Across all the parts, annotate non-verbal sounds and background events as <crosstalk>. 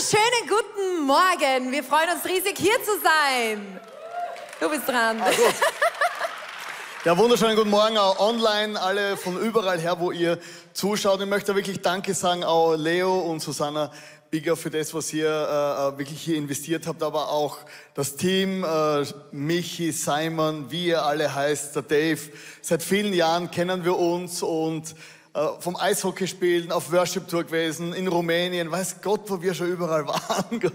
wunderschönen guten Morgen. Wir freuen uns riesig, hier zu sein. Du bist dran. Also, ja, wunderschönen guten Morgen auch online, alle von überall her, wo ihr zuschaut. Ich möchte wirklich Danke sagen, auch Leo und Susanna Bigger für das, was ihr äh, wirklich hier investiert habt, aber auch das Team, äh, Michi, Simon, wie ihr alle heißt, der Dave. Seit vielen Jahren kennen wir uns und äh, vom Eishockey spielen, auf Worship Tour gewesen, in Rumänien, weiß Gott, wo wir schon überall <laughs> waren.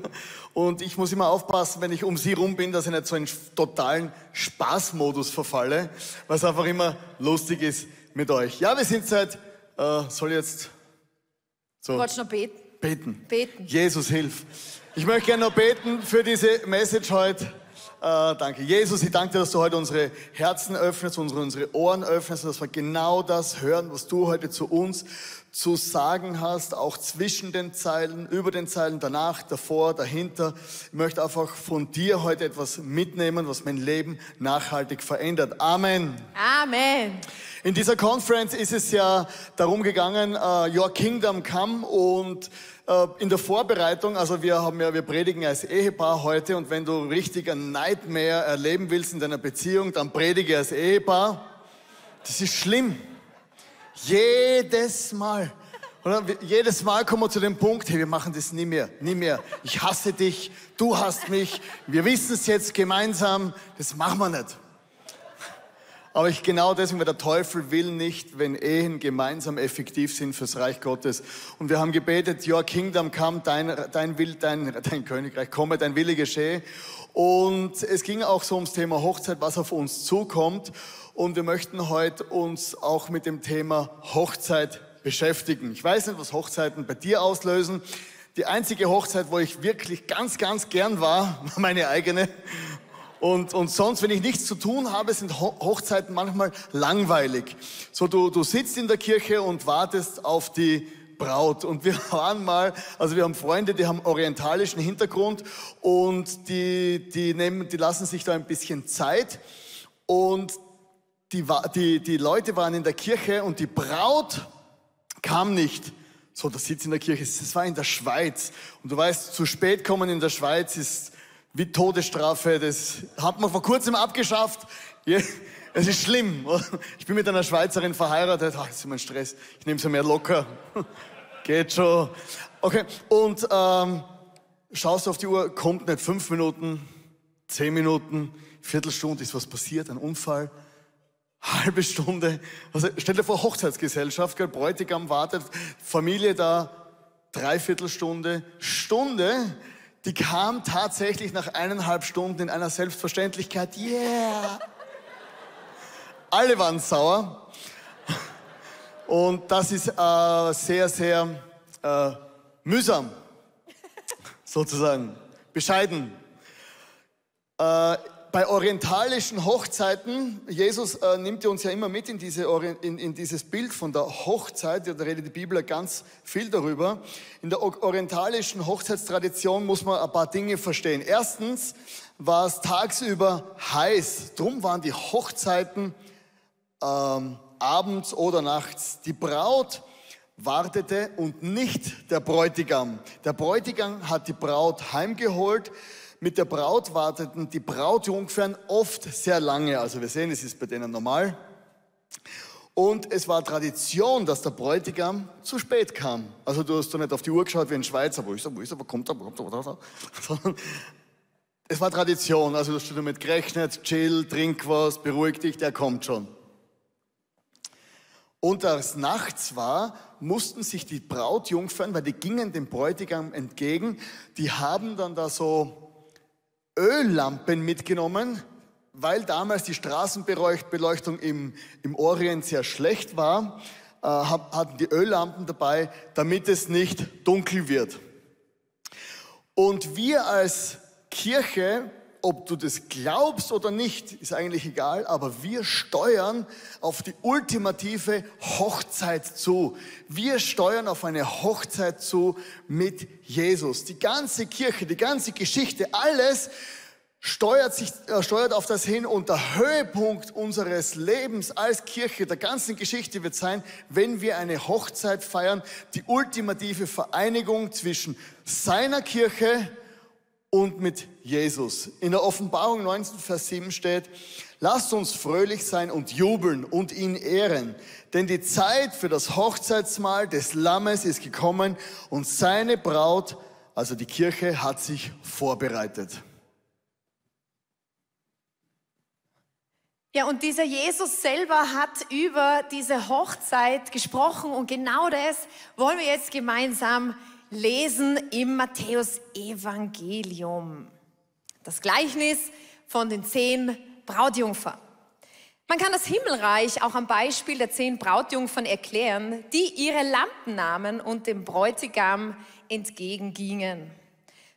Und ich muss immer aufpassen, wenn ich um sie rum bin, dass ich nicht so einen totalen Spaßmodus verfalle, was einfach immer lustig ist mit euch. Ja, wir sind seit, äh, soll jetzt so. Du wolltest noch beten? Beten. Beten. Jesus, hilf. Ich möchte gerne noch beten für diese Message heute. Äh, danke. Jesus, ich danke dir, dass du heute unsere Herzen öffnest, unsere, unsere Ohren öffnest, dass wir genau das hören, was du heute zu uns zu sagen hast, auch zwischen den Zeilen, über den Zeilen, danach, davor, dahinter. Ich möchte einfach von dir heute etwas mitnehmen, was mein Leben nachhaltig verändert. Amen. Amen. In dieser Conference ist es ja darum gegangen, uh, Your Kingdom Come und uh, in der Vorbereitung, also wir haben ja, wir predigen als Ehepaar heute und wenn du richtig ein Nightmare erleben willst in deiner Beziehung, dann predige als Ehepaar. Das ist schlimm. Jedes Mal. Oder jedes Mal kommen wir zu dem Punkt, hey, wir machen das nie mehr, nie mehr. Ich hasse dich, du hast mich, wir wissen es jetzt gemeinsam, das machen wir nicht. Aber ich genau deswegen, weil der Teufel will nicht, wenn Ehen gemeinsam effektiv sind fürs Reich Gottes. Und wir haben gebetet, Your Kingdom come, dein, dein Will, dein, dein Königreich komme, dein Wille geschehe. Und es ging auch so ums Thema Hochzeit, was auf uns zukommt. Und wir möchten heute uns auch mit dem Thema Hochzeit beschäftigen. Ich weiß nicht, was Hochzeiten bei dir auslösen. Die einzige Hochzeit, wo ich wirklich ganz, ganz gern war, <laughs> war meine eigene. Und, und sonst, wenn ich nichts zu tun habe, sind Hochzeiten manchmal langweilig. So, du, du sitzt in der Kirche und wartest auf die Braut. Und wir <laughs> waren mal, also wir haben Freunde, die haben orientalischen Hintergrund und die, die, nehmen, die lassen sich da ein bisschen Zeit. Und die, die, die Leute waren in der Kirche und die Braut kam nicht. So, das sitzt in der Kirche. Das war in der Schweiz. Und du weißt, zu spät kommen in der Schweiz ist wie Todesstrafe. Das hat man vor kurzem abgeschafft. <laughs> Es ist schlimm. <laughs> Ich bin mit einer Schweizerin verheiratet. Ach, das ist ein Stress. Ich nehme sie mehr locker. <laughs> Geht schon. Okay. Und ähm, schaust auf die Uhr, kommt nicht fünf Minuten, zehn Minuten, Viertelstunde, ist was passiert, ein Unfall halbe Stunde. Also stell dir vor, Hochzeitsgesellschaft, gell, Bräutigam wartet, Familie da, Dreiviertelstunde, Stunde. Die kam tatsächlich nach eineinhalb Stunden in einer Selbstverständlichkeit. Yeah! Alle waren sauer. Und das ist äh, sehr, sehr äh, mühsam, sozusagen, bescheiden. Äh, bei orientalischen Hochzeiten, Jesus äh, nimmt uns ja immer mit in, diese, in, in, dieses Bild von der Hochzeit, da redet die Bibel ganz viel darüber. In der orientalischen Hochzeitstradition muss man ein paar Dinge verstehen. Erstens war es tagsüber heiß, drum waren die Hochzeiten ähm, abends oder nachts. Die Braut wartete und nicht der Bräutigam. Der Bräutigam hat die Braut heimgeholt, mit der Braut warteten die Brautjungfern oft sehr lange. Also wir sehen, es ist bei denen normal. Und es war Tradition, dass der Bräutigam zu spät kam. Also du hast doch nicht auf die Uhr geschaut wie ein Schweizer, wo ist er, wo ist er, wo kommt er, wo kommt er, wo kommt er. Es war Tradition, also du hast damit gerechnet, chill, trink was, beruhig dich, der kommt schon. Und als nachts war, mussten sich die Brautjungfern, weil die gingen dem Bräutigam entgegen, die haben dann da so Öllampen mitgenommen, weil damals die Straßenbeleuchtung im, im Orient sehr schlecht war, äh, hatten die Öllampen dabei, damit es nicht dunkel wird. Und wir als Kirche ob du das glaubst oder nicht, ist eigentlich egal, aber wir steuern auf die ultimative Hochzeit zu. Wir steuern auf eine Hochzeit zu mit Jesus. Die ganze Kirche, die ganze Geschichte, alles steuert, sich, äh, steuert auf das hin und der Höhepunkt unseres Lebens als Kirche, der ganzen Geschichte wird sein, wenn wir eine Hochzeit feiern, die ultimative Vereinigung zwischen seiner Kirche und mit Jesus. In der Offenbarung 19, Vers 7 steht, lasst uns fröhlich sein und jubeln und ihn ehren, denn die Zeit für das Hochzeitsmahl des Lammes ist gekommen und seine Braut, also die Kirche, hat sich vorbereitet. Ja, und dieser Jesus selber hat über diese Hochzeit gesprochen und genau das wollen wir jetzt gemeinsam lesen im Matthäus-Evangelium. Das Gleichnis von den zehn Brautjungfern. Man kann das Himmelreich auch am Beispiel der zehn Brautjungfern erklären, die ihre Lampen nahmen und dem Bräutigam entgegengingen.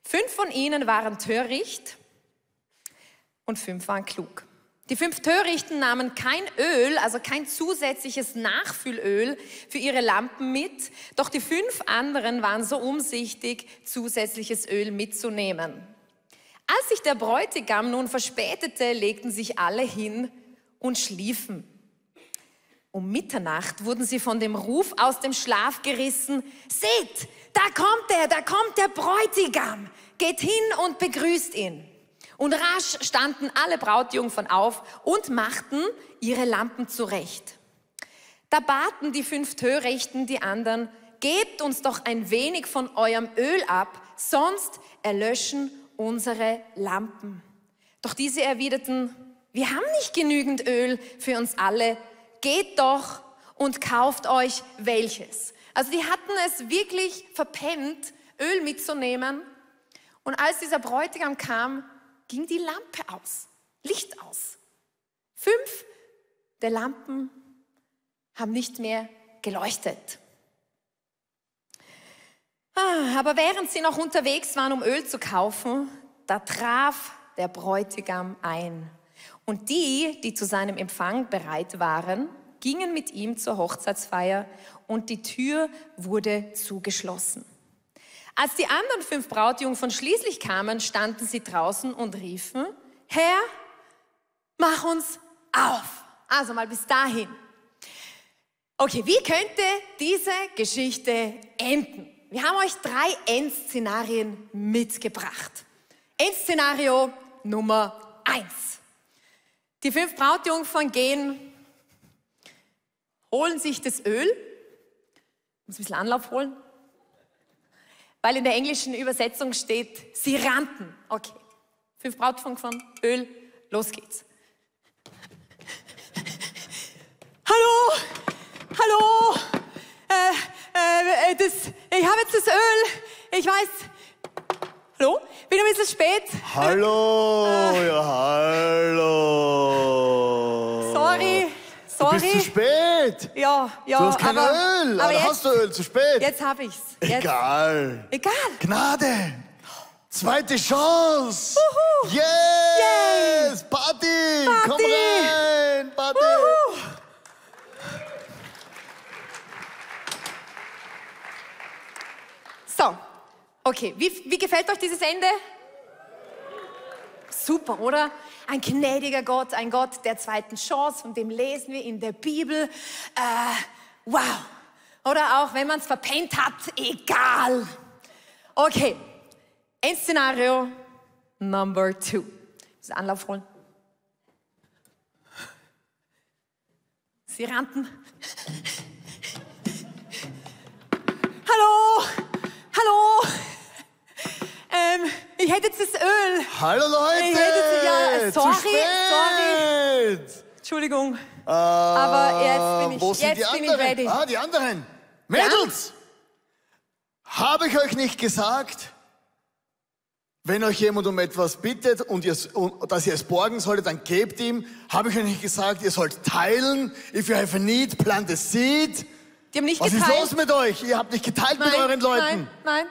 Fünf von ihnen waren töricht und fünf waren klug. Die fünf Törichten nahmen kein Öl, also kein zusätzliches Nachfüllöl für ihre Lampen mit, doch die fünf anderen waren so umsichtig, zusätzliches Öl mitzunehmen. Als sich der Bräutigam nun verspätete, legten sich alle hin und schliefen. Um Mitternacht wurden sie von dem Ruf aus dem Schlaf gerissen. Seht, da kommt er, da kommt der Bräutigam. Geht hin und begrüßt ihn. Und rasch standen alle Brautjungfern auf und machten ihre Lampen zurecht. Da baten die fünf Törichten die anderen, gebt uns doch ein wenig von eurem Öl ab, sonst erlöschen unsere Lampen. Doch diese erwiderten, wir haben nicht genügend Öl für uns alle, geht doch und kauft euch welches. Also die hatten es wirklich verpennt, Öl mitzunehmen. Und als dieser Bräutigam kam, ging die Lampe aus, Licht aus. Fünf der Lampen haben nicht mehr geleuchtet. Ah, aber während sie noch unterwegs waren, um Öl zu kaufen, da traf der Bräutigam ein. Und die, die zu seinem Empfang bereit waren, gingen mit ihm zur Hochzeitsfeier und die Tür wurde zugeschlossen. Als die anderen fünf Brautjungfern schließlich kamen, standen sie draußen und riefen, Herr, mach uns auf. Also mal bis dahin. Okay, wie könnte diese Geschichte enden? Wir haben euch drei Endszenarien mitgebracht. Endszenario Nummer eins. Die fünf Brautjungfern gehen, holen sich das Öl, muss ein bisschen Anlauf holen, weil in der englischen Übersetzung steht, sie rannten. Okay, fünf Brautjungfern, Öl, los geht's. Hallo, hallo, äh, äh, das, ich habe jetzt das Öl, ich weiß, hallo, bin ein bisschen spät. Hallo, äh, ja, hallo. Sorry, sorry. Du bist zu spät. Ja, ja. Du hast kein aber, Öl. Aber jetzt, hast du Öl? Zu spät. Jetzt habe ich's. Jetzt. Egal. Egal. Gnade. Zweite Chance. Wuhu. Yes. Party. Komm Party. rein. Party. Wuhu. So, okay, wie, wie gefällt euch dieses Ende? Super, oder? Ein gnädiger Gott, ein Gott der zweiten Chance, von dem lesen wir in der Bibel. Äh, wow. Oder auch, wenn man es verpennt hat, egal. Okay, Endszenario Number two. Das Anlauf holen. Sie rannten. Hallo, hallo. Ähm, ich hätte jetzt das Öl. Hallo Leute. Ich hätte- ja, Zu sorry, spät. Entschuldigung. Äh, Aber jetzt bin ich- jetzt bin ich ready. Ah, die anderen. Mädels. Habe ich euch nicht gesagt, wenn euch jemand um etwas bittet und ihr, und, dass ihr es borgen solltet, dann gebt ihm. Habe ich euch nicht gesagt, ihr sollt teilen. If you have a need, plant a seed. Die haben nicht Was ist geteilt. los mit euch? Ihr habt nicht geteilt mit euren Leuten. Nein, nein.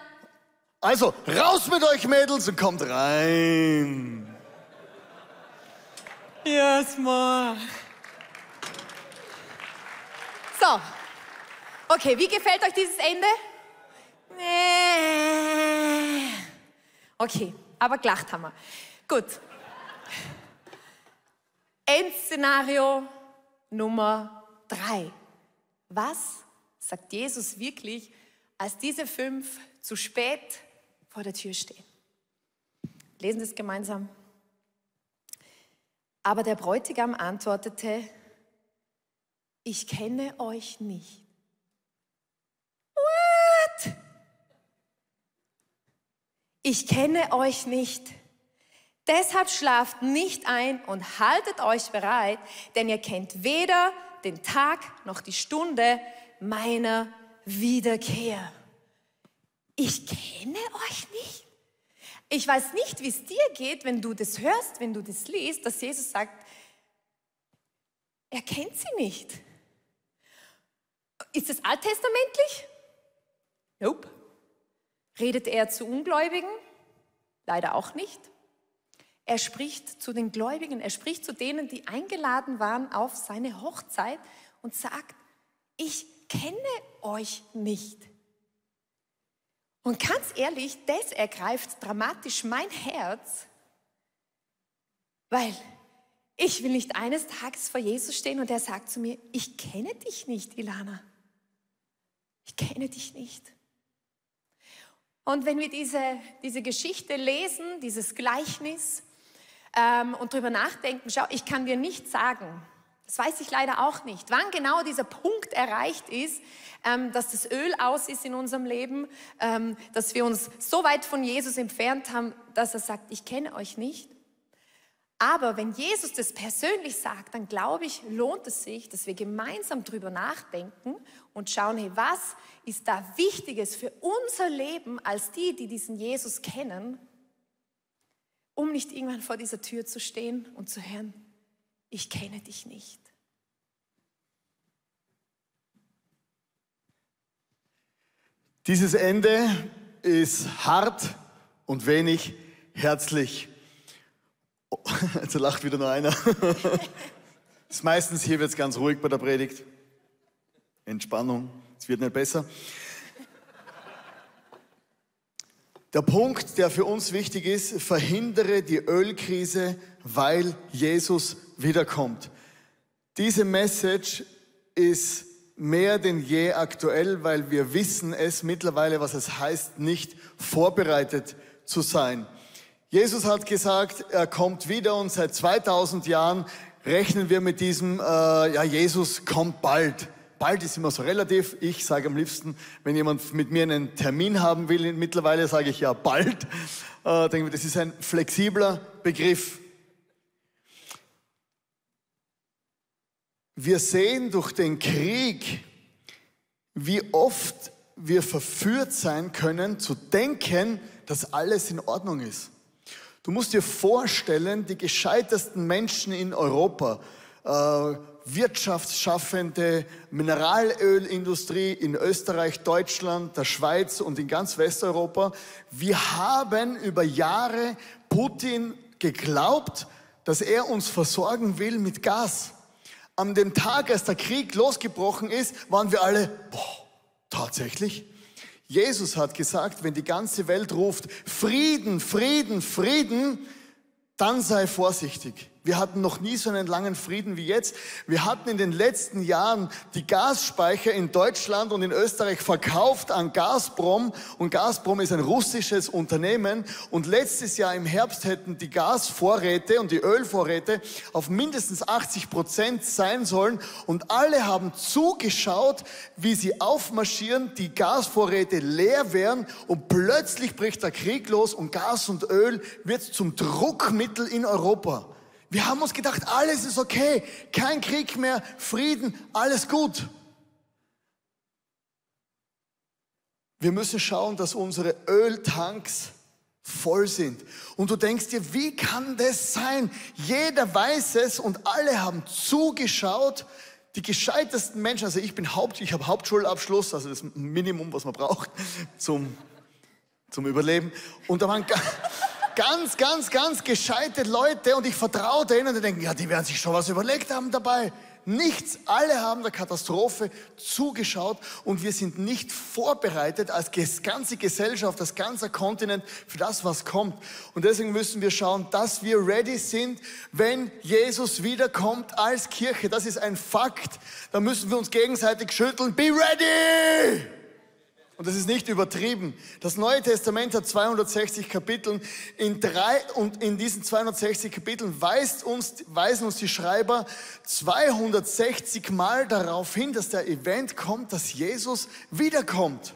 Also, raus mit euch, Mädels, und kommt rein. Yes, ma. So. Okay, wie gefällt euch dieses Ende? Nee. Okay, aber gelacht haben wir. Gut. Endszenario Nummer drei. Was sagt Jesus wirklich, als diese fünf zu spät vor der Tür stehen? Lesen Sie es gemeinsam. Aber der Bräutigam antwortete, ich kenne euch nicht. What? Ich kenne euch nicht. Deshalb schlaft nicht ein und haltet euch bereit, denn ihr kennt weder den Tag noch die Stunde meiner Wiederkehr. Ich kenne euch nicht. Ich weiß nicht, wie es dir geht, wenn du das hörst, wenn du das liest, dass Jesus sagt, er kennt sie nicht. Ist es alttestamentlich? Nope. Redet er zu Ungläubigen? Leider auch nicht. Er spricht zu den Gläubigen, er spricht zu denen, die eingeladen waren auf seine Hochzeit und sagt, ich kenne euch nicht. Und ganz ehrlich, das ergreift dramatisch mein Herz, weil ich will nicht eines Tages vor Jesus stehen und er sagt zu mir, ich kenne dich nicht, Ilana. Ich kenne dich nicht. Und wenn wir diese, diese Geschichte lesen, dieses Gleichnis ähm, und darüber nachdenken, schau, ich kann dir nicht sagen, das weiß ich leider auch nicht, wann genau dieser Punkt erreicht ist, ähm, dass das Öl aus ist in unserem Leben, ähm, dass wir uns so weit von Jesus entfernt haben, dass er sagt, ich kenne euch nicht. Aber wenn Jesus das persönlich sagt, dann glaube ich, lohnt es sich, dass wir gemeinsam drüber nachdenken und schauen, hey, was ist da Wichtiges für unser Leben als die, die diesen Jesus kennen, um nicht irgendwann vor dieser Tür zu stehen und zu hören, ich kenne dich nicht. Dieses Ende ist hart und wenig herzlich. Oh, <laughs> jetzt lacht wieder nur einer. <laughs> ist meistens hier wird es ganz ruhig bei der Predigt. Entspannung, es wird nicht besser. Der Punkt, der für uns wichtig ist, verhindere die Ölkrise, weil Jesus wiederkommt. Diese Message ist mehr denn je aktuell, weil wir wissen es mittlerweile, was es heißt, nicht vorbereitet zu sein. Jesus hat gesagt, er kommt wieder und seit 2000 Jahren rechnen wir mit diesem, äh, ja, Jesus kommt bald. Bald ist immer so relativ. Ich sage am liebsten, wenn jemand mit mir einen Termin haben will, mittlerweile sage ich ja bald. Äh, denke, das ist ein flexibler Begriff. Wir sehen durch den Krieg, wie oft wir verführt sein können, zu denken, dass alles in Ordnung ist. Du musst dir vorstellen, die gescheitersten Menschen in Europa, äh, Wirtschaftsschaffende, Mineralölindustrie in Österreich, Deutschland, der Schweiz und in ganz Westeuropa, wir haben über Jahre Putin geglaubt, dass er uns versorgen will mit Gas an dem Tag, als der Krieg losgebrochen ist, waren wir alle, boah, tatsächlich? Jesus hat gesagt, wenn die ganze Welt ruft, Frieden, Frieden, Frieden, dann sei vorsichtig. Wir hatten noch nie so einen langen Frieden wie jetzt. Wir hatten in den letzten Jahren die Gasspeicher in Deutschland und in Österreich verkauft an Gazprom. Und Gazprom ist ein russisches Unternehmen. Und letztes Jahr im Herbst hätten die Gasvorräte und die Ölvorräte auf mindestens 80 Prozent sein sollen. Und alle haben zugeschaut, wie sie aufmarschieren, die Gasvorräte leer werden. Und plötzlich bricht der Krieg los und Gas und Öl wird zum Druckmittel in Europa. Wir haben uns gedacht, alles ist okay, kein Krieg mehr, Frieden, alles gut. Wir müssen schauen, dass unsere Öltanks voll sind. Und du denkst dir, wie kann das sein? Jeder weiß es und alle haben zugeschaut. Die gescheitesten Menschen, also ich bin Haupt, ich habe Hauptschulabschluss, also das Minimum, was man braucht zum, zum Überleben. Und da waren ganz, ganz, ganz gescheite Leute und ich vertraue denen und die denken, ja, die werden sich schon was überlegt haben dabei. Nichts. Alle haben der Katastrophe zugeschaut und wir sind nicht vorbereitet als ganze Gesellschaft, als ganzer Kontinent für das, was kommt. Und deswegen müssen wir schauen, dass wir ready sind, wenn Jesus wiederkommt als Kirche. Das ist ein Fakt. Da müssen wir uns gegenseitig schütteln. Be ready! Und das ist nicht übertrieben. Das Neue Testament hat 260 Kapitel. In drei, und in diesen 260 Kapiteln weist uns, weisen uns die Schreiber 260 Mal darauf hin, dass der Event kommt, dass Jesus wiederkommt.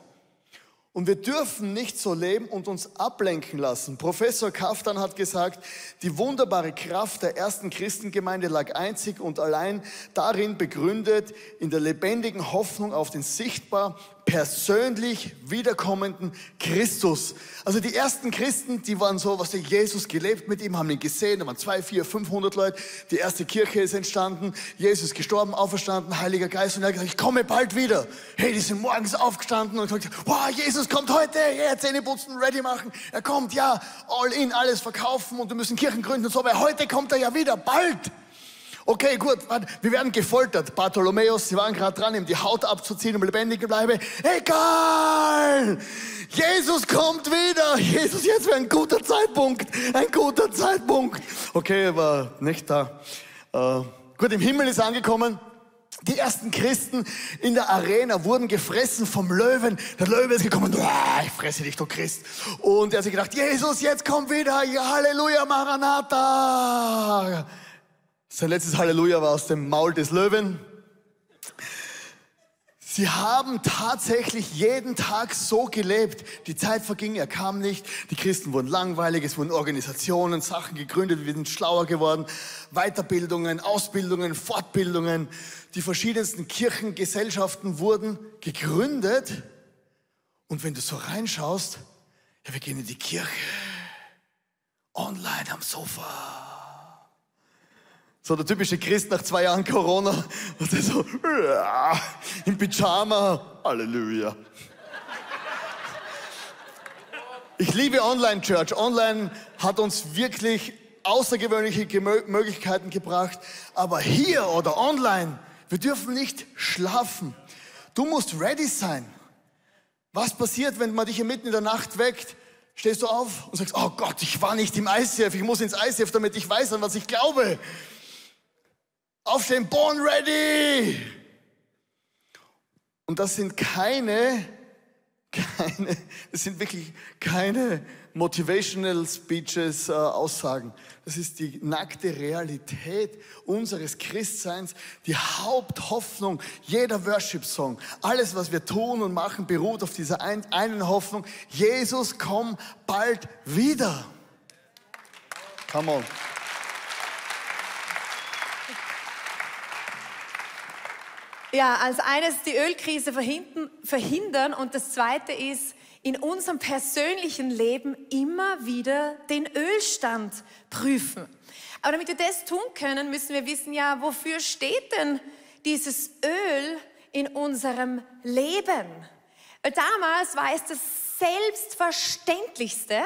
Und wir dürfen nicht so leben und uns ablenken lassen. Professor Kaftan hat gesagt, die wunderbare Kraft der ersten Christengemeinde lag einzig und allein darin begründet, in der lebendigen Hoffnung auf den sichtbar persönlich wiederkommenden Christus. Also die ersten Christen, die waren so, was der Jesus gelebt mit ihm, haben ihn gesehen, da waren zwei, vier, 500 Leute, die erste Kirche ist entstanden, Jesus gestorben, auferstanden, Heiliger Geist und er hat gesagt, ich komme bald wieder. Hey, die sind morgens aufgestanden und gesagt, wow, Jesus kommt heute, ja, Zähne putzen, ready machen, er kommt, ja, all in, alles verkaufen und wir müssen Kirchen gründen und so, aber heute kommt er ja wieder, bald. Okay, gut, wir werden gefoltert. Bartholomäus, sie waren gerade dran, ihm die Haut abzuziehen, um lebendig zu bleiben. Egal! Jesus kommt wieder! Jesus, jetzt wäre ein guter Zeitpunkt! Ein guter Zeitpunkt! Okay, war nicht da. Äh, gut, im Himmel ist angekommen. Die ersten Christen in der Arena wurden gefressen vom Löwen. Der Löwe ist gekommen, ich fresse dich, du Christ. Und er hat sich gedacht, Jesus, jetzt komm wieder, ja, Halleluja, Maranatha. Sein letztes Halleluja war aus dem Maul des Löwen. Sie haben tatsächlich jeden Tag so gelebt. Die Zeit verging, er kam nicht. Die Christen wurden langweilig, es wurden Organisationen, Sachen gegründet, wir sind schlauer geworden. Weiterbildungen, Ausbildungen, Fortbildungen. Die verschiedensten Kirchengesellschaften wurden gegründet. Und wenn du so reinschaust, ja, wir gehen in die Kirche. Online am Sofa so der typische Christ nach zwei Jahren Corona. Und der so, im Pyjama. Halleluja. Ich liebe Online-Church. Online hat uns wirklich außergewöhnliche Möglichkeiten gebracht. Aber hier oder online, wir dürfen nicht schlafen. Du musst ready sein. Was passiert, wenn man dich mitten in der Nacht weckt? Stehst du auf und sagst, oh Gott, ich war nicht im ICF, ich muss ins ICF, damit ich weiß, an was ich glaube. Aufstehen, born ready. Und das sind keine, keine, das sind wirklich keine motivational speeches, äh, Aussagen. Das ist die nackte Realität unseres Christseins, die Haupthoffnung jeder Worship-Song. Alles, was wir tun und machen, beruht auf dieser ein, einen Hoffnung. Jesus, komm bald wieder. Come on. Ja, als eines die Ölkrise verhindern und das zweite ist, in unserem persönlichen Leben immer wieder den Ölstand prüfen. Aber damit wir das tun können, müssen wir wissen, ja, wofür steht denn dieses Öl in unserem Leben? Weil damals war es das Selbstverständlichste,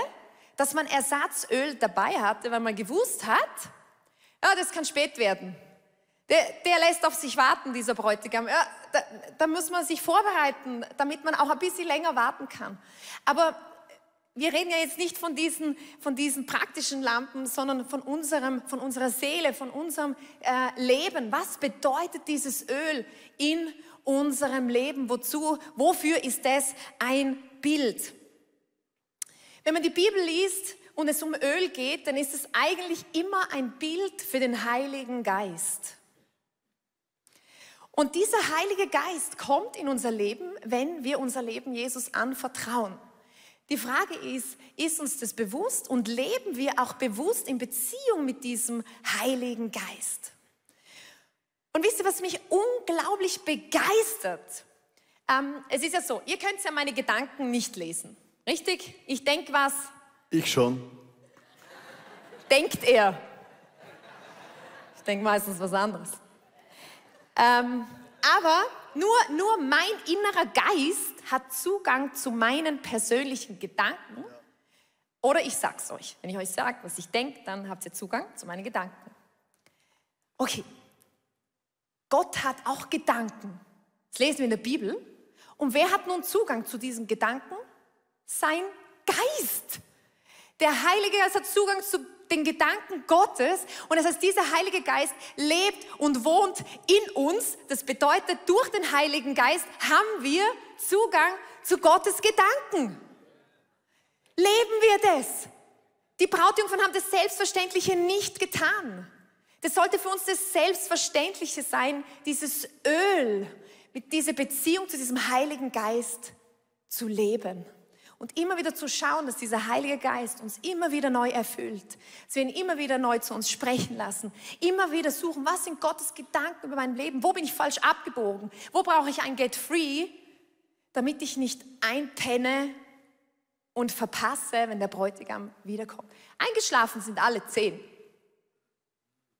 dass man Ersatzöl dabei hatte, weil man gewusst hat, ja, das kann spät werden. Der, der lässt auf sich warten, dieser Bräutigam. Ja, da, da muss man sich vorbereiten, damit man auch ein bisschen länger warten kann. Aber wir reden ja jetzt nicht von diesen, von diesen praktischen Lampen, sondern von, unserem, von unserer Seele, von unserem äh, Leben. Was bedeutet dieses Öl in unserem Leben? Wozu, wofür ist das ein Bild? Wenn man die Bibel liest und es um Öl geht, dann ist es eigentlich immer ein Bild für den Heiligen Geist. Und dieser Heilige Geist kommt in unser Leben, wenn wir unser Leben Jesus anvertrauen. Die Frage ist, ist uns das bewusst und leben wir auch bewusst in Beziehung mit diesem Heiligen Geist? Und wisst ihr, was mich unglaublich begeistert? Ähm, es ist ja so, ihr könnt ja meine Gedanken nicht lesen, richtig? Ich denke was. Ich schon. Denkt er. Ich denke meistens was anderes. Ähm, aber nur, nur mein innerer Geist hat Zugang zu meinen persönlichen Gedanken. Oder ich sag's euch. Wenn ich euch sage, was ich denke, dann habt ihr Zugang zu meinen Gedanken. Okay. Gott hat auch Gedanken. Das lesen wir in der Bibel. Und wer hat nun Zugang zu diesen Gedanken? Sein Geist. Der Heilige Geist hat Zugang zu den Gedanken Gottes. Und das heißt, dieser Heilige Geist lebt und wohnt in uns. Das bedeutet, durch den Heiligen Geist haben wir Zugang zu Gottes Gedanken. Leben wir das? Die Brautjungfern haben das Selbstverständliche nicht getan. Das sollte für uns das Selbstverständliche sein, dieses Öl, mit dieser Beziehung zu diesem Heiligen Geist zu leben. Und immer wieder zu schauen, dass dieser Heilige Geist uns immer wieder neu erfüllt. Dass wir ihn immer wieder neu zu uns sprechen lassen. Immer wieder suchen, was sind Gottes Gedanken über mein Leben? Wo bin ich falsch abgebogen? Wo brauche ich ein Get Free, damit ich nicht einpenne und verpasse, wenn der Bräutigam wiederkommt. Eingeschlafen sind alle zehn.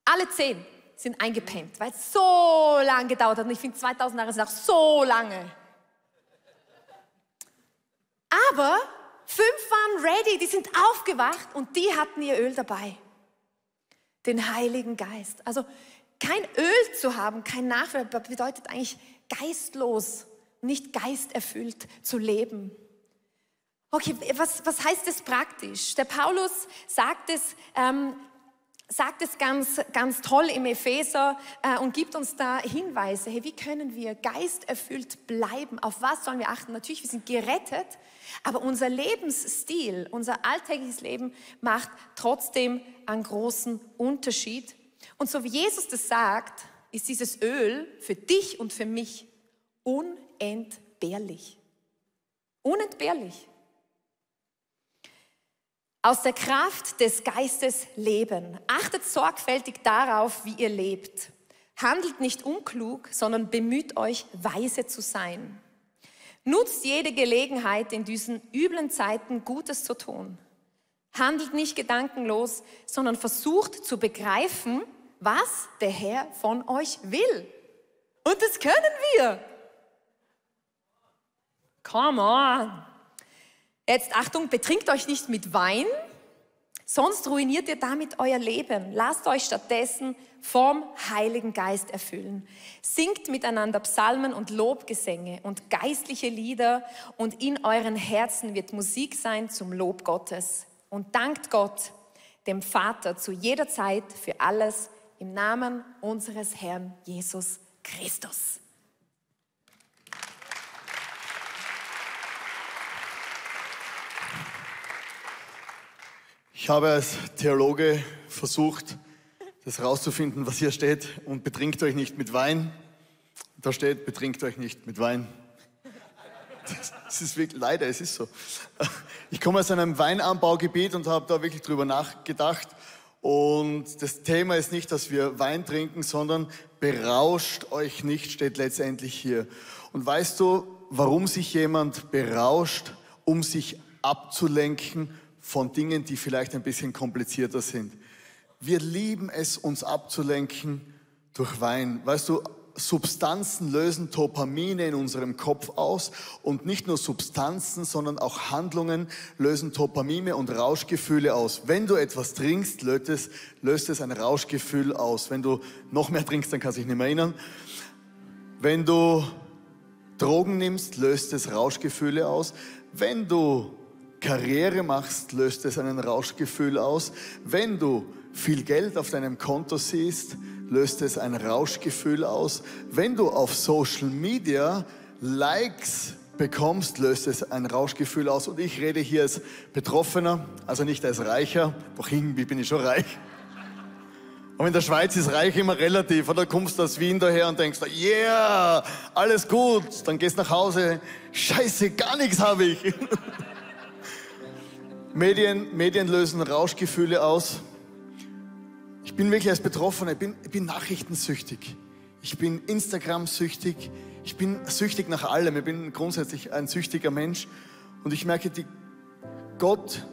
Alle zehn sind eingepennt, weil es so lange gedauert hat. Und ich finde, 2000 Jahre sind auch so lange. Aber fünf waren ready, die sind aufgewacht und die hatten ihr Öl dabei. Den Heiligen Geist. Also kein Öl zu haben, kein Nachwelt, bedeutet eigentlich geistlos, nicht geisterfüllt zu leben. Okay, was, was heißt das praktisch? Der Paulus sagt es ähm, sagt es ganz, ganz toll im Epheser äh, und gibt uns da Hinweise. Hey, wie können wir geisterfüllt bleiben? Auf was sollen wir achten? Natürlich, wir sind gerettet, aber unser Lebensstil, unser alltägliches Leben macht trotzdem einen großen Unterschied. Und so wie Jesus das sagt, ist dieses Öl für dich und für mich unentbehrlich. Unentbehrlich aus der Kraft des Geistes leben. Achtet sorgfältig darauf, wie ihr lebt. Handelt nicht unklug, sondern bemüht euch, weise zu sein. Nutzt jede Gelegenheit, in diesen üblen Zeiten Gutes zu tun. Handelt nicht gedankenlos, sondern versucht zu begreifen, was der Herr von euch will. Und das können wir. Come on. Jetzt Achtung, betrinkt euch nicht mit Wein, sonst ruiniert ihr damit euer Leben. Lasst euch stattdessen vom Heiligen Geist erfüllen. Singt miteinander Psalmen und Lobgesänge und geistliche Lieder und in euren Herzen wird Musik sein zum Lob Gottes. Und dankt Gott, dem Vater, zu jeder Zeit für alles im Namen unseres Herrn Jesus Christus. Ich habe als Theologe versucht, das rauszufinden, was hier steht. Und betrinkt euch nicht mit Wein. Da steht, betrinkt euch nicht mit Wein. Das ist wirklich, leider, es ist so. Ich komme aus einem Weinanbaugebiet und habe da wirklich drüber nachgedacht. Und das Thema ist nicht, dass wir Wein trinken, sondern berauscht euch nicht, steht letztendlich hier. Und weißt du, warum sich jemand berauscht, um sich abzulenken von Dingen, die vielleicht ein bisschen komplizierter sind. Wir lieben es, uns abzulenken durch Wein. Weißt du, Substanzen lösen Dopamine in unserem Kopf aus und nicht nur Substanzen, sondern auch Handlungen lösen Dopamine und Rauschgefühle aus. Wenn du etwas trinkst, löst es, löst es ein Rauschgefühl aus. Wenn du noch mehr trinkst, dann kannst du dich nicht mehr erinnern. Wenn du Drogen nimmst, löst es Rauschgefühle aus. Wenn du Karriere machst, löst es einen Rauschgefühl aus. Wenn du viel Geld auf deinem Konto siehst, löst es ein Rauschgefühl aus. Wenn du auf Social Media Likes bekommst, löst es ein Rauschgefühl aus. Und ich rede hier als Betroffener, also nicht als Reicher, doch irgendwie bin ich schon reich. Und in der Schweiz ist reich immer relativ. Oder kommst du aus Wien daher und denkst, yeah, alles gut. Dann gehst nach Hause, scheiße, gar nichts habe ich. <laughs> Medien, Medien lösen Rauschgefühle aus. Ich bin wirklich als Betroffener, ich bin, ich bin nachrichtensüchtig. Ich bin Instagram-süchtig. Ich bin süchtig nach allem. Ich bin grundsätzlich ein süchtiger Mensch. Und ich merke, die, Gott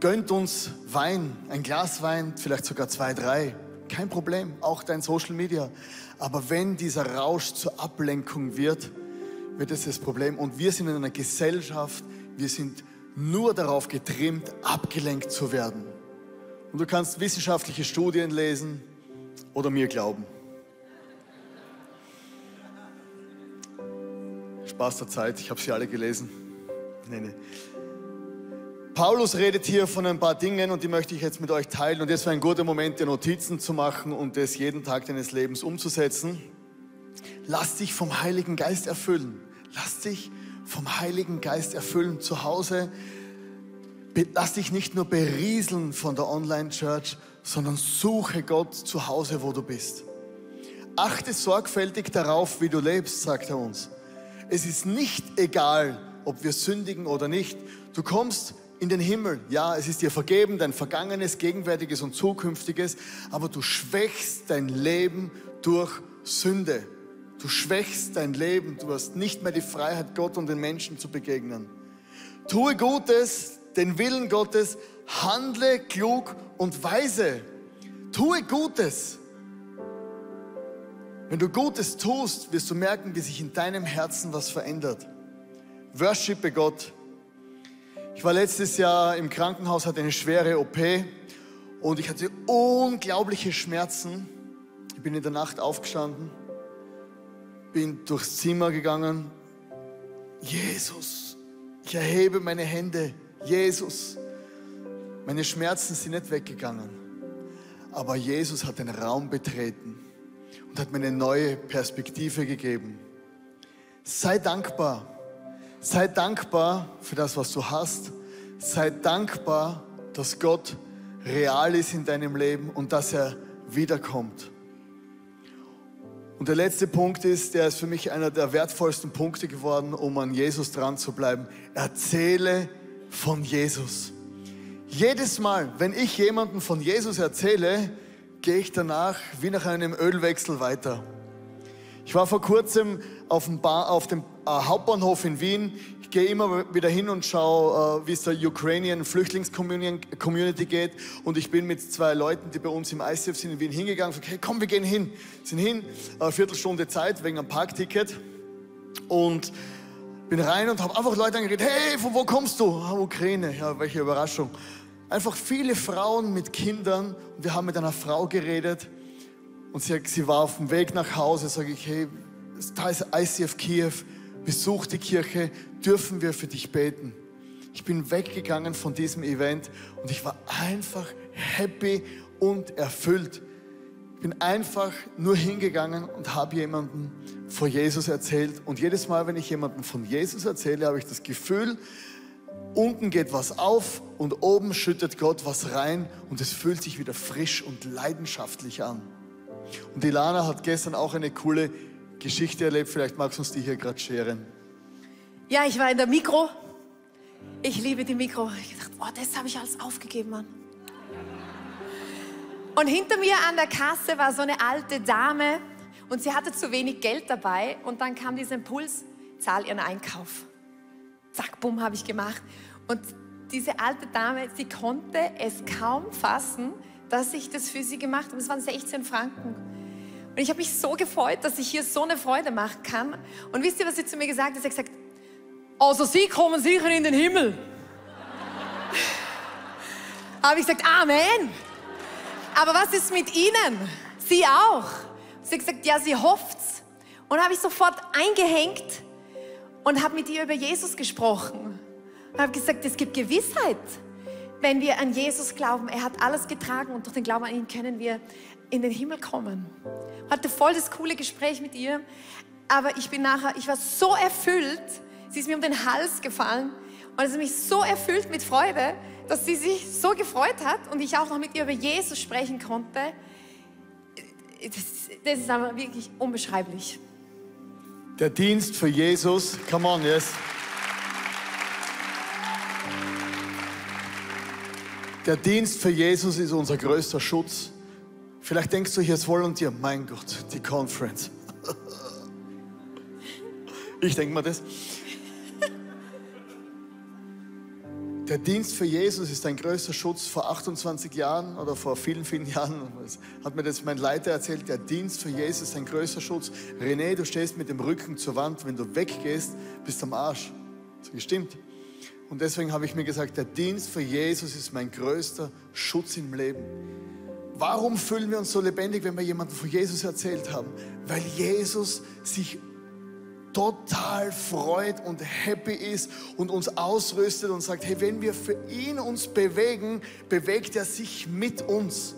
gönnt uns Wein, ein Glas Wein, vielleicht sogar zwei, drei. Kein Problem, auch dein Social Media. Aber wenn dieser Rausch zur Ablenkung wird, wird es das Problem. Und wir sind in einer Gesellschaft, wir sind nur darauf getrimmt, abgelenkt zu werden. Und du kannst wissenschaftliche Studien lesen oder mir glauben. Spaß der Zeit, ich habe sie alle gelesen. Nee, nee. Paulus redet hier von ein paar Dingen und die möchte ich jetzt mit euch teilen. Und das war ein guter Moment, dir Notizen zu machen und das jeden Tag deines Lebens umzusetzen. Lass dich vom Heiligen Geist erfüllen. Lass dich vom Heiligen Geist erfüllen zu Hause. Lass dich nicht nur berieseln von der Online-Church, sondern suche Gott zu Hause, wo du bist. Achte sorgfältig darauf, wie du lebst, sagt er uns. Es ist nicht egal, ob wir sündigen oder nicht. Du kommst in den Himmel. Ja, es ist dir vergeben, dein vergangenes, gegenwärtiges und zukünftiges, aber du schwächst dein Leben durch Sünde. Du schwächst dein Leben, du hast nicht mehr die Freiheit, Gott und den Menschen zu begegnen. Tue Gutes, den Willen Gottes, handle klug und weise. Tue Gutes. Wenn du Gutes tust, wirst du merken, wie sich in deinem Herzen was verändert. Worshipe Gott. Ich war letztes Jahr im Krankenhaus, hatte eine schwere OP und ich hatte unglaubliche Schmerzen. Ich bin in der Nacht aufgestanden bin durchs Zimmer gegangen. Jesus, ich erhebe meine Hände. Jesus, meine Schmerzen sind nicht weggegangen. Aber Jesus hat den Raum betreten und hat mir eine neue Perspektive gegeben. Sei dankbar. Sei dankbar für das, was du hast. Sei dankbar, dass Gott real ist in deinem Leben und dass er wiederkommt. Und der letzte Punkt ist, der ist für mich einer der wertvollsten Punkte geworden, um an Jesus dran zu bleiben. Erzähle von Jesus. Jedes Mal, wenn ich jemanden von Jesus erzähle, gehe ich danach wie nach einem Ölwechsel weiter. Ich war vor kurzem auf dem, Bar, auf dem äh, Hauptbahnhof in Wien. Gehe immer wieder hin und schaue, äh, wie es der Ukrainian Flüchtlingscommunity geht. Und ich bin mit zwei Leuten, die bei uns im ICF sind in Wien hingegangen. So, hey, komm, wir gehen hin. Sind hin, eine Viertelstunde Zeit wegen einem Parkticket. Und bin rein und habe einfach Leute angeredet. Hey, von wo kommst du? Ah, Ukraine. Ja, welche Überraschung. Einfach viele Frauen mit Kindern. Und wir haben mit einer Frau geredet. Und sie, sie war auf dem Weg nach Hause. Sage ich, hey, da ist ICF Kiew besuch die Kirche, dürfen wir für dich beten. Ich bin weggegangen von diesem Event und ich war einfach happy und erfüllt. Ich bin einfach nur hingegangen und habe jemandem von Jesus erzählt. Und jedes Mal, wenn ich jemandem von Jesus erzähle, habe ich das Gefühl, unten geht was auf und oben schüttet Gott was rein und es fühlt sich wieder frisch und leidenschaftlich an. Und Ilana hat gestern auch eine coole Geschichte erlebt. Vielleicht magst du uns die hier gerade scheren. Ja, ich war in der Mikro. Ich liebe die Mikro. Ich dachte, oh, das habe ich alles aufgegeben, Mann. Und hinter mir an der Kasse war so eine alte Dame und sie hatte zu wenig Geld dabei. Und dann kam dieser Impuls, zahl ihren Einkauf. Zack, bumm, habe ich gemacht. Und diese alte Dame, sie konnte es kaum fassen, dass ich das für sie gemacht habe. Es waren 16 Franken. Und ich habe mich so gefreut, dass ich hier so eine Freude machen kann. Und wisst ihr, was sie zu mir gesagt hat? Sie hat gesagt, also Sie kommen sicher in den Himmel. <laughs> habe ich gesagt, Amen. Aber was ist mit Ihnen? Sie auch. Sie hat gesagt, ja, sie hofft's. Und habe ich sofort eingehängt und habe mit ihr über Jesus gesprochen. Und habe gesagt, es gibt Gewissheit, wenn wir an Jesus glauben. Er hat alles getragen und durch den Glauben an ihn können wir in den Himmel kommen. Hatte voll das coole Gespräch mit ihr, aber ich bin nachher, ich war so erfüllt, sie ist mir um den Hals gefallen und es hat mich so erfüllt mit Freude, dass sie sich so gefreut hat und ich auch noch mit ihr über Jesus sprechen konnte. Das, das ist aber wirklich unbeschreiblich. Der Dienst für Jesus, come on, yes. Der Dienst für Jesus ist unser größter Schutz. Vielleicht denkst du hier als Volunteer, mein Gott, die Conference. Ich denke mir das. Der Dienst für Jesus ist ein größter Schutz. Vor 28 Jahren oder vor vielen, vielen Jahren hat mir das mein Leiter erzählt. Der Dienst für Jesus ist ein größter Schutz. René, du stehst mit dem Rücken zur Wand. Wenn du weggehst, bist du am Arsch. Das gestimmt. Und deswegen habe ich mir gesagt, der Dienst für Jesus ist mein größter Schutz im Leben. Warum fühlen wir uns so lebendig, wenn wir jemanden von Jesus erzählt haben? Weil Jesus sich total freut und happy ist und uns ausrüstet und sagt, hey, wenn wir für ihn uns bewegen, bewegt er sich mit uns.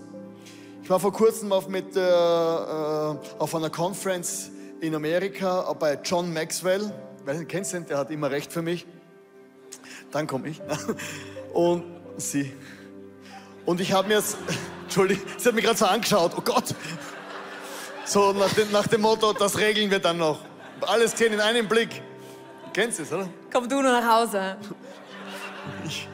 Ich war vor kurzem auf, mit, äh, äh, auf einer Conference in Amerika bei John Maxwell. Nicht, kennst du den? Der hat immer recht für mich. Dann komme ich. <laughs> Und sie. Und ich habe mir es, Entschuldigung, sie hat mich gerade so angeschaut. Oh Gott. So nach dem, nach dem Motto, das regeln wir dann noch. Alles gesehen in einem Blick. Du kennst es, oder? Komm du nur nach Hause. Ich,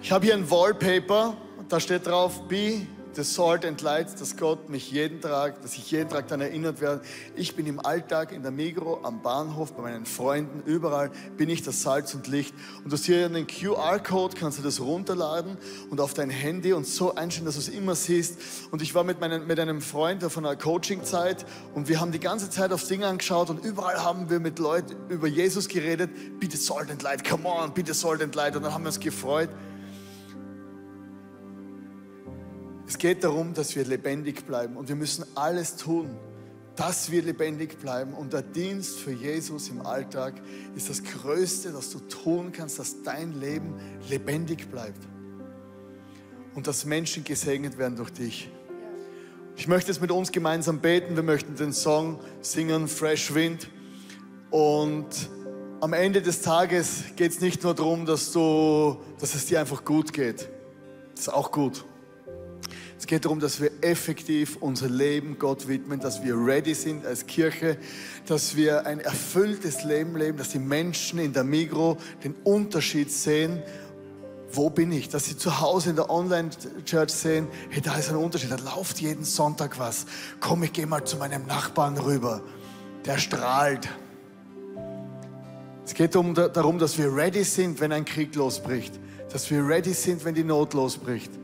ich habe hier ein Wallpaper, da steht drauf, be the salt and light, dass Gott mich jeden Tag, dass ich jeden Tag daran erinnert werde. Ich bin im Alltag in der Migro, am Bahnhof, bei meinen Freunden, überall bin ich das Salz und Licht. Und du hast hier einen QR-Code, kannst du das runterladen und auf dein Handy und so einstellen, dass du es immer siehst. Und ich war mit, meinen, mit einem Freund auf einer Coaching-Zeit und wir haben die ganze Zeit aufs Ding angeschaut und überall haben wir mit Leuten über Jesus geredet. Bitte salt and light, come on, bitte salt and light. Und dann haben wir uns gefreut. Es geht darum, dass wir lebendig bleiben und wir müssen alles tun, dass wir lebendig bleiben. Und der Dienst für Jesus im Alltag ist das Größte, das du tun kannst, dass dein Leben lebendig bleibt und dass Menschen gesegnet werden durch dich. Ich möchte jetzt mit uns gemeinsam beten. Wir möchten den Song singen, Fresh Wind. Und am Ende des Tages geht es nicht nur darum, dass, du, dass es dir einfach gut geht. Das ist auch gut. Es geht darum, dass wir effektiv unser Leben Gott widmen, dass wir ready sind als Kirche, dass wir ein erfülltes Leben leben, dass die Menschen in der Migro den Unterschied sehen. Wo bin ich? Dass sie zu Hause in der Online-Church sehen, hey, da ist ein Unterschied, da läuft jeden Sonntag was. Komm, ich gehe mal zu meinem Nachbarn rüber. Der strahlt. Es geht um, darum, dass wir ready sind, wenn ein Krieg losbricht. Dass wir ready sind, wenn die Not losbricht